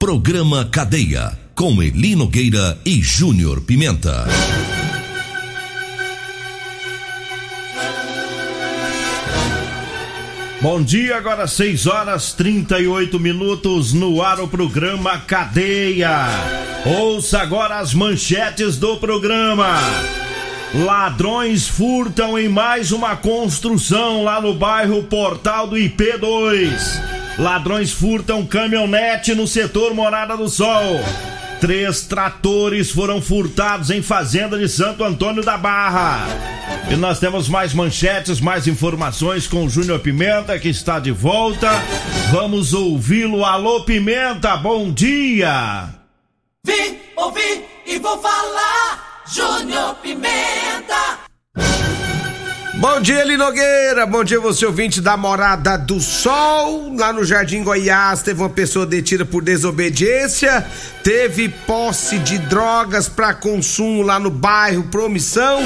Programa Cadeia. Com Eli Nogueira e Júnior Pimenta. Bom dia, agora 6 horas 38 minutos no ar o programa Cadeia. Ouça agora as manchetes do programa. Ladrões furtam em mais uma construção lá no bairro Portal do IP2. Ladrões furtam caminhonete no setor Morada do Sol. Três tratores foram furtados em fazenda de Santo Antônio da Barra. E nós temos mais manchetes, mais informações com o Júnior Pimenta, que está de volta. Vamos ouvi-lo. Alô, Pimenta, bom dia! Vim, ouvi e vou falar. Júnior Pimenta. Bom dia, Linogueira. Bom dia, você ouvinte da Morada do Sol. Lá no Jardim Goiás teve uma pessoa detida por desobediência. Teve posse de drogas para consumo lá no bairro Promissão.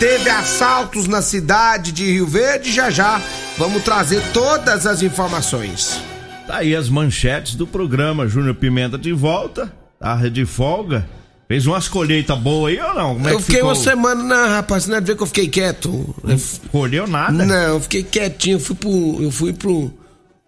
Teve assaltos na cidade de Rio Verde. Já já vamos trazer todas as informações. Tá aí as manchetes do programa. Júnior Pimenta de volta. Tá de folga. Fez umas colheitas boas aí ou não? Como é eu que fiquei ficou? uma semana na rapaz, não é de ver que eu fiquei quieto. F- Colheu nada? Não, eu fiquei quietinho. Eu fui pro. Eu fui pro.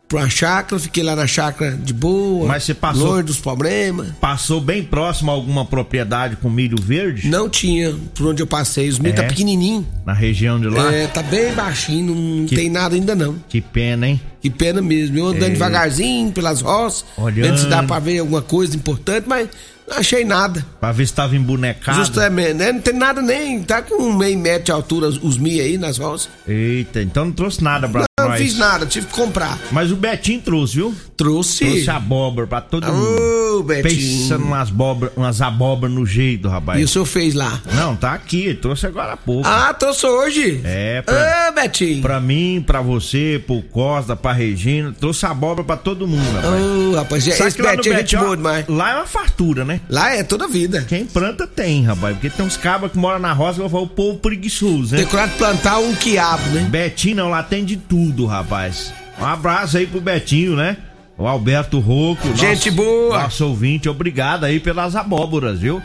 Pra chácara, fiquei lá na chácara de boa. Mas você passou- Longe dos problemas. Passou bem próximo a alguma propriedade com milho verde? Não tinha por onde eu passei. Os milho É? tá pequenininho. Na região de lá? É, tá bem baixinho, não Que- tem nada ainda não. Que pena, hein? Que pena mesmo. Eu andando É. devagarzinho pelas roças, Olhando. vendo se dá pra ver alguma coisa importante, mas não achei nada. Pra ver se tava embonecado. Justamente, né? Não tem nada nem. Tá com um meio metro de altura os milho aí nas roças. Eita, então não trouxe nada pra Não nós. fiz nada, tive que comprar. Mas o Betinho trouxe, viu? Trouxe. Trouxe abóbora pra todo Ô, mundo. Betinho. Pensando umas abóbora, umas abóbora no jeito, rapaz. E o senhor fez lá? Não, tá aqui, trouxe agora há pouco. Ah, trouxe hoje? É, pra, Ah, Betinho. pra mim, pra você, pro Costa, pra Regina, trouxe abóbora pra todo mundo, rapaz. Ô, rapaz, Sabe esse que lá no Betinho é gente boa demais. Lá é uma fartura, né? Lá é toda vida. Quem planta tem, rapaz. Porque tem uns cabas que moram na roça que eu falo, o povo preguiçoso, né? Decorado plantar um quiabo, né? Betinho não, lá tem de tudo, rapaz. Um abraço aí pro Betinho, né? O Alberto Rocco. Gente nosso, boa. Nosso ouvinte, obrigado aí pelas abóboras, viu?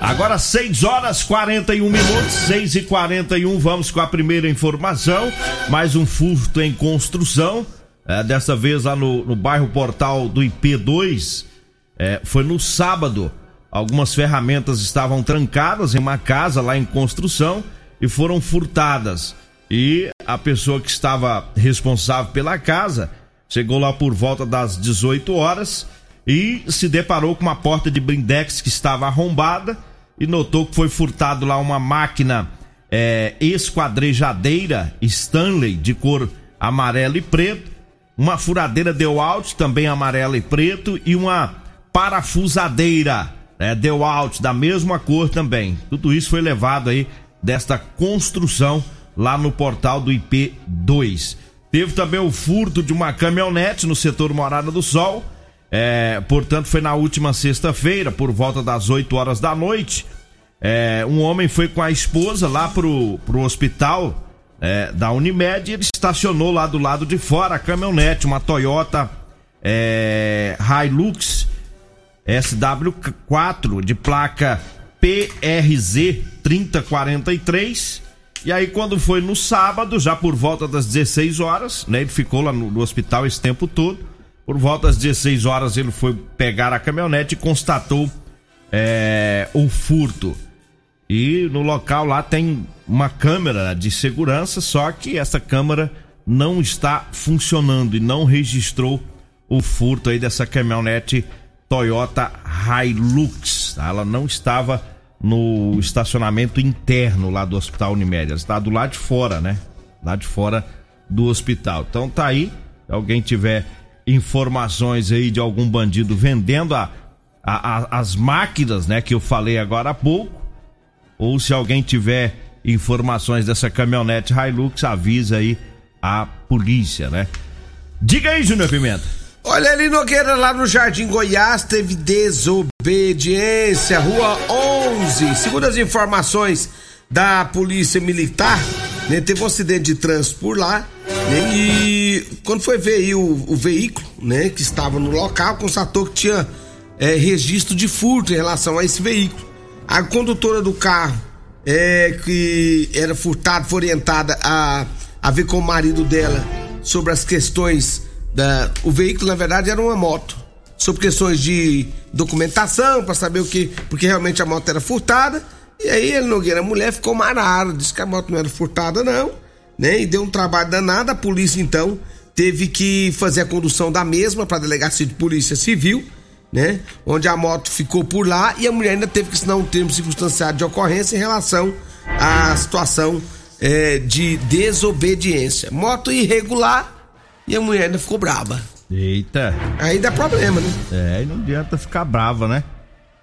Agora 6 horas 41 minutos, 6 e 41 vamos com a primeira informação. Mais um furto em construção. É, dessa vez lá no, no bairro Portal do IP2. É, foi no sábado. Algumas ferramentas estavam trancadas em uma casa lá em construção e foram furtadas. E a pessoa que estava responsável pela casa chegou lá por volta das 18 horas e se deparou com uma porta de blindex que estava arrombada e notou que foi furtado lá uma máquina é, esquadrejadeira Stanley de cor amarelo e preto, uma furadeira DeWalt também amarelo e preto e uma parafusadeira né, DeWalt da mesma cor também. Tudo isso foi levado aí desta construção lá no portal do IP2. Teve também o furto de uma caminhonete no setor Morada do Sol. É, portanto, foi na última sexta-feira, por volta das 8 horas da noite. É, um homem foi com a esposa lá pro, pro hospital é, da Unimed e ele estacionou lá do lado de fora a caminhonete, uma Toyota é, Hilux SW4 de placa PRZ 3043. E aí, quando foi no sábado, já por volta das 16 horas, né? Ele ficou lá no, no hospital esse tempo todo. Por volta das 16 horas, ele foi pegar a caminhonete e constatou é, o furto. E no local lá tem uma câmera de segurança, só que essa câmera não está funcionando e não registrou o furto aí dessa caminhonete Toyota Hilux. tá? Ela não estava no estacionamento interno lá do Hospital Unimed, está do lado de fora, né? Lá de fora do hospital. Então tá aí, se alguém tiver informações aí de algum bandido vendendo a, a, a, as máquinas, né, que eu falei agora há pouco, ou se alguém tiver informações dessa caminhonete Hilux, avisa aí a polícia, né? Diga aí, Júnior Pimenta. Olha ali, Nogueira, lá no Jardim Goiás, teve desobediência, Rua 11. Segundo as informações da Polícia Militar, né, teve um acidente de trânsito por lá, né, e quando foi ver o, o, veículo, né, que estava no local, constatou que tinha é, registro de furto em relação a esse veículo. A condutora do carro, é, que era furtado, foi orientada a, a ver com o marido dela sobre as questões da. O veículo, na verdade, era uma moto. Sobre questões de documentação, para saber o que. Porque realmente a moto era furtada. E aí ele, Nogueira, a mulher ficou marada, disse que a moto não era furtada, não. Né? E deu um trabalho danado. A polícia, então, teve que fazer a condução da mesma para a delegacia de polícia civil, né? Onde a moto ficou por lá e a mulher ainda teve que assinar um termo circunstanciado de ocorrência em relação à situação é, de desobediência. Moto irregular e a mulher ainda ficou brava. Eita. Aí dá problema, né? É, e não adianta ficar brava, né?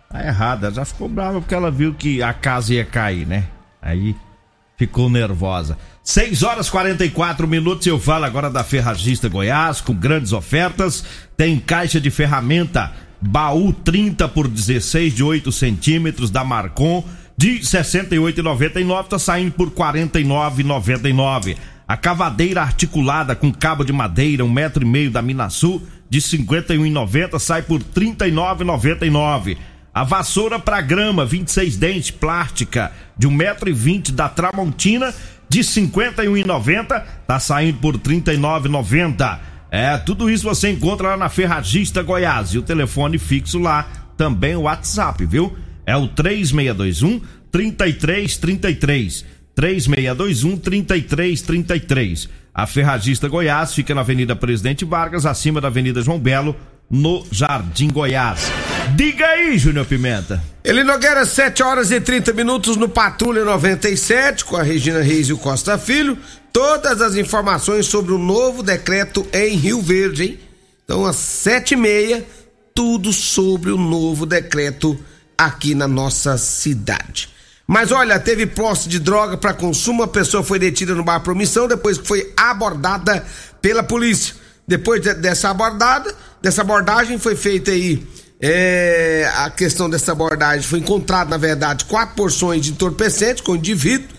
Tá errada, já ficou brava porque ela viu que a casa ia cair, né? Aí ficou nervosa. 6 horas 44 minutos. Eu falo agora da Ferragista Goiás com grandes ofertas. Tem caixa de ferramenta baú 30 por 16 de 8 centímetros da Marcon de 68,99 tá saindo por 49,99. A cavadeira articulada com cabo de madeira, um metro e meio da Minasul, de 51,90 sai por 39,99. A vassoura para grama, 26 dentes, plástica, de um metro e vinte da Tramontina, de 51,90 tá saindo por 39,90. É, tudo isso você encontra lá na Ferragista Goiás e o telefone fixo lá, também o WhatsApp, viu? É o 3621 3333. 3621 3333. A Ferragista Goiás fica na Avenida Presidente Vargas, acima da Avenida João Belo, no Jardim Goiás. Diga aí, Júnior Pimenta. Ele Nogueira, 7 horas e 30 minutos no Patrulha 97, com a Regina Reis e o Costa Filho. Todas as informações sobre o novo decreto em Rio Verde, hein? Então, às sete e meia, tudo sobre o novo decreto aqui na nossa cidade. Mas olha, teve posse de droga para consumo, a pessoa foi detida no bar Promissão depois que foi abordada pela polícia. Depois de, dessa abordada, dessa abordagem foi feita aí é, a questão dessa abordagem foi encontrado na verdade quatro porções de entorpecente com o indivíduo.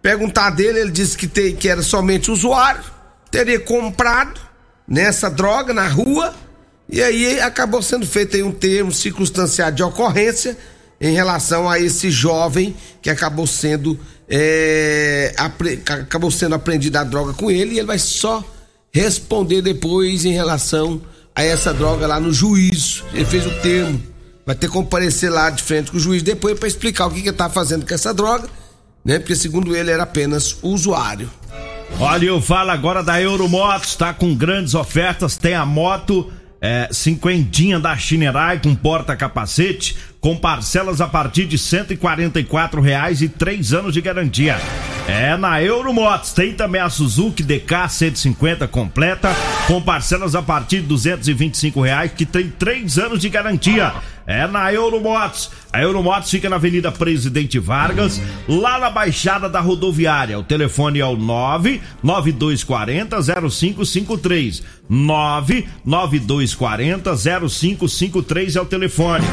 Perguntar dele, ele disse que, tem, que era somente usuário, teria comprado nessa droga na rua e aí acabou sendo feito aí um termo circunstanciado de ocorrência em relação a esse jovem que acabou sendo é, acabou sendo apreendida a droga com ele e ele vai só responder depois em relação a essa droga lá no juízo. Ele fez o termo, vai ter que comparecer lá de frente com o juiz depois para explicar o que, que ele tá fazendo com essa droga, né? Porque segundo ele era apenas usuário. Olha, eu falo agora da Euromotos, tá com grandes ofertas, tem a moto é, cinquentinha da Chinerai com porta-capacete, com parcelas a partir de e reais e três anos de garantia. É na Euromotos, tem também a Suzuki DK 150 completa, com parcelas a partir de e reais, que tem três anos de garantia. É na Euromotos. A Euromotos fica na Avenida Presidente Vargas, lá na Baixada da Rodoviária. O telefone é o 99240 0553. 99240 0553 é o telefone.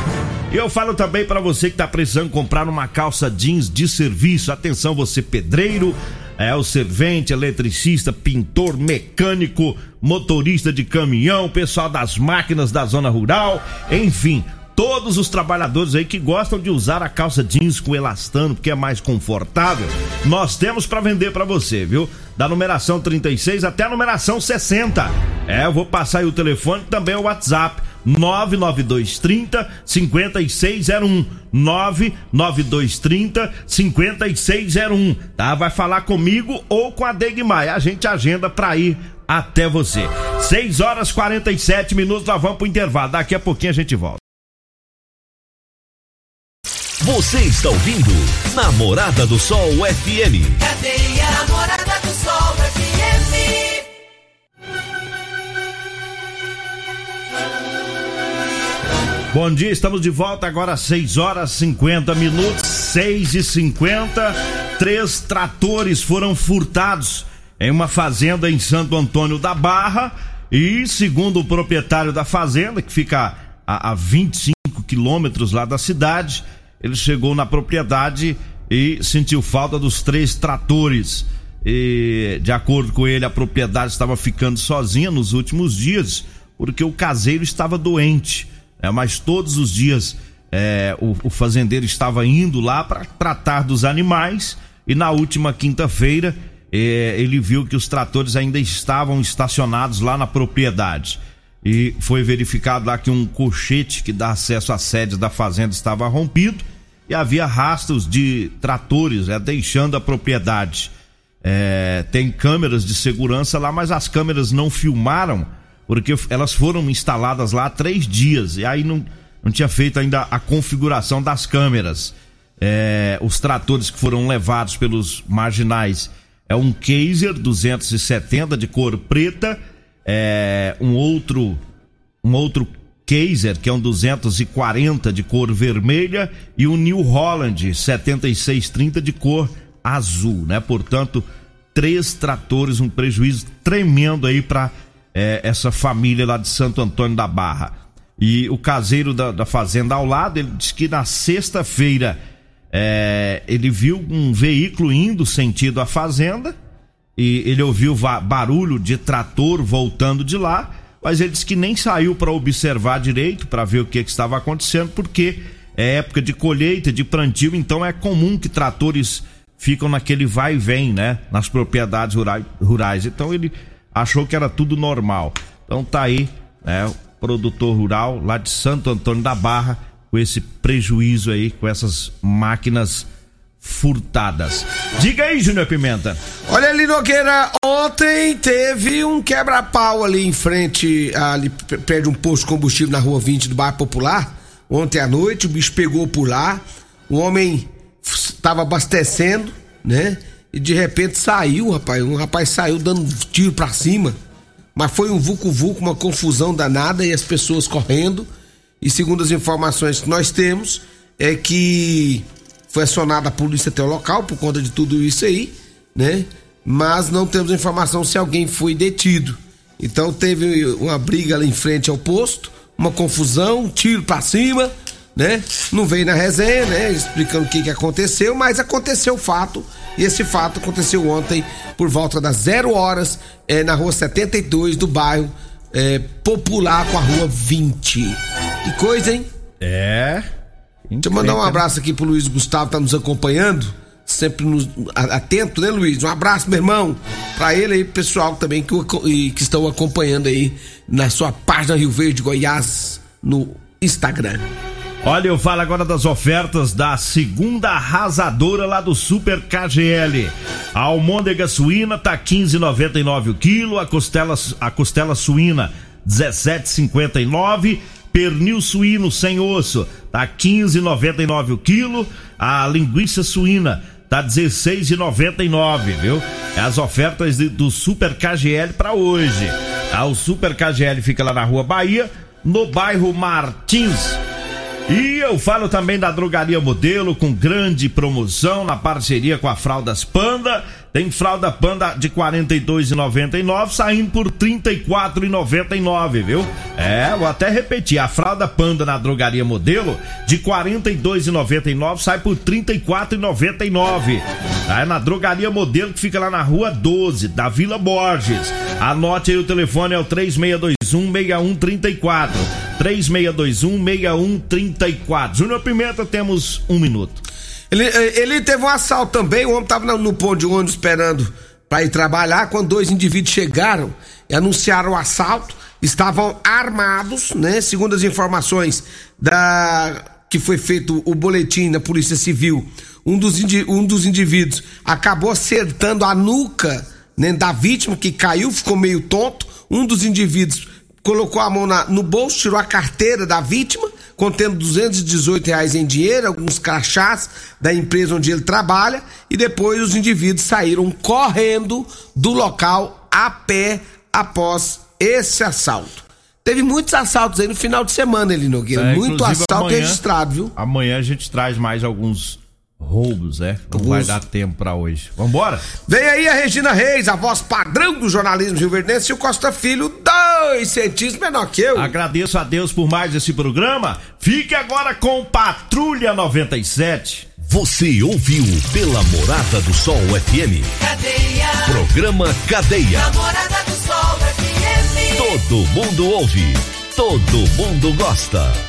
E eu falo também para você que tá precisando comprar uma calça jeans de serviço. Atenção, você pedreiro, é o servente, eletricista, pintor, mecânico, motorista de caminhão, pessoal das máquinas da zona rural, enfim, todos os trabalhadores aí que gostam de usar a calça jeans com elastano, porque é mais confortável, nós temos para vender para você, viu? Da numeração 36 até a numeração 60. É, eu vou passar aí o telefone também o WhatsApp. 99230 5601 99230 5601, tá? Vai falar comigo ou com a Degmar. A gente agenda para ir até você. 6 horas 47 minutos, nós vamos pro intervalo. Daqui a pouquinho a gente volta. Você está ouvindo Namorada do Sol FM. Cadê a Namorada Bom dia, estamos de volta agora às 6 horas 50 minutos, 6 e 50 Três tratores foram furtados em uma fazenda em Santo Antônio da Barra e, segundo o proprietário da fazenda, que fica a, a 25 quilômetros lá da cidade, ele chegou na propriedade e sentiu falta dos três tratores. E, de acordo com ele, a propriedade estava ficando sozinha nos últimos dias porque o caseiro estava doente. É, mas todos os dias é, o, o, fazendeiro estava indo lá para tratar dos animais e na última quinta-feira é, ele viu que os tratores ainda estavam estacionados lá na propriedade. E foi verificado lá que um colchete que dá acesso à sede da fazenda estava rompido e havia rastros de tratores é, deixando a propriedade. É, tem câmeras de segurança lá, mas as câmeras não filmaram porque elas foram instaladas lá há três dias e aí não, não tinha feito ainda a configuração das câmeras. É, os tratores que foram levados pelos marginais é um Kaiser 270 de cor preta, é, um outro um outro Kaiser que é um 240 de cor vermelha e um New Holland 7630 de cor azul, né? Portanto, três tratores, um prejuízo tremendo aí para é, essa família lá de Santo Antônio da Barra. E o caseiro da, da fazenda ao lado, ele disse que na sexta-feira é, ele viu um veículo indo sentido à fazenda e ele ouviu barulho de trator voltando de lá, mas ele disse que nem saiu para observar direito, para ver o que, que estava acontecendo, porque é época de colheita, de plantio, então é comum que tratores ficam naquele vai e vem, né, nas propriedades rurais. Então ele achou que era tudo normal. Então tá aí, né, o produtor rural lá de Santo Antônio da Barra com esse prejuízo aí com essas máquinas furtadas. Diga aí, Júnior Pimenta. Olha ali, Nogueira, ontem teve um quebra-pau ali em frente, ali perto de um posto de combustível na rua 20 do bairro Popular. Ontem à noite, o bicho pegou por lá, o homem estava abastecendo, né? E de repente saiu, rapaz. Um rapaz saiu dando tiro pra cima. Mas foi um vucu-vucu, uma confusão danada e as pessoas correndo. E segundo as informações que nós temos, é que foi acionada a polícia até o local por conta de tudo isso aí, né? Mas não temos informação se alguém foi detido. Então teve uma briga ali em frente ao posto, uma confusão, um tiro pra cima, né? Não veio na resenha, né? Explicando o que, que aconteceu, mas aconteceu o fato e esse fato aconteceu ontem por volta das zero horas é, na rua 72 do bairro é, Popular com a rua 20. Que coisa, hein? É. Deixa eu mandar um abraço aqui pro Luiz Gustavo, tá nos acompanhando. Sempre nos, atento, né, Luiz? Um abraço, meu irmão, pra ele aí, pessoal também que, que estão acompanhando aí na sua página Rio Verde Goiás no Instagram. Olha, eu falo agora das ofertas da segunda arrasadora lá do Super KGL. A almôndega suína tá 15,99 o quilo, a costela, a costela suína 17,59, pernil suíno sem osso tá 15,99 o quilo, a linguiça suína tá 16,99, viu? É as ofertas de, do Super KGL para hoje. Ah, o Super KGL fica lá na Rua Bahia, no bairro Martins. E eu falo também da Drogaria Modelo com grande promoção na parceria com a Fraldas Panda. Tem fralda Panda de R$ 42,99 saindo por R$ 34,99, viu? É, vou até repetir, a fralda Panda na Drogaria Modelo de R$ 42,99 sai por R$ 34,99. É na Drogaria Modelo que fica lá na Rua 12, da Vila Borges. Anote aí o telefone é o 3621 6134. 3621-6134. Júnior Pimenta, temos um minuto. Ele, ele teve um assalto também, o homem estava no ponto de ônibus esperando para ir trabalhar, quando dois indivíduos chegaram e anunciaram o assalto, estavam armados, né? Segundo as informações da que foi feito o boletim da Polícia Civil, um dos, um dos indivíduos acabou acertando a nuca né, da vítima que caiu, ficou meio tonto. Um dos indivíduos colocou a mão na, no bolso, tirou a carteira da vítima, contendo 218 reais em dinheiro, alguns crachás da empresa onde ele trabalha, e depois os indivíduos saíram correndo do local a pé após esse assalto. Teve muitos assaltos aí no final de semana, ele Nogueira. É, Muito assalto amanhã- registrado, viu? Amanhã a gente traz mais alguns roubos, é? Não vai dar tempo pra hoje. Vambora? Vem aí a Regina Reis, a voz padrão do jornalismo rio-verdense, e o Costa Filho, dois centímetros menor que eu. Agradeço a Deus por mais esse programa. Fique agora com Patrulha 97. Você ouviu pela Morada do Sol FM. Cadeia. Programa Cadeia. Namorada do Sol FM. Todo mundo ouve. Todo mundo gosta.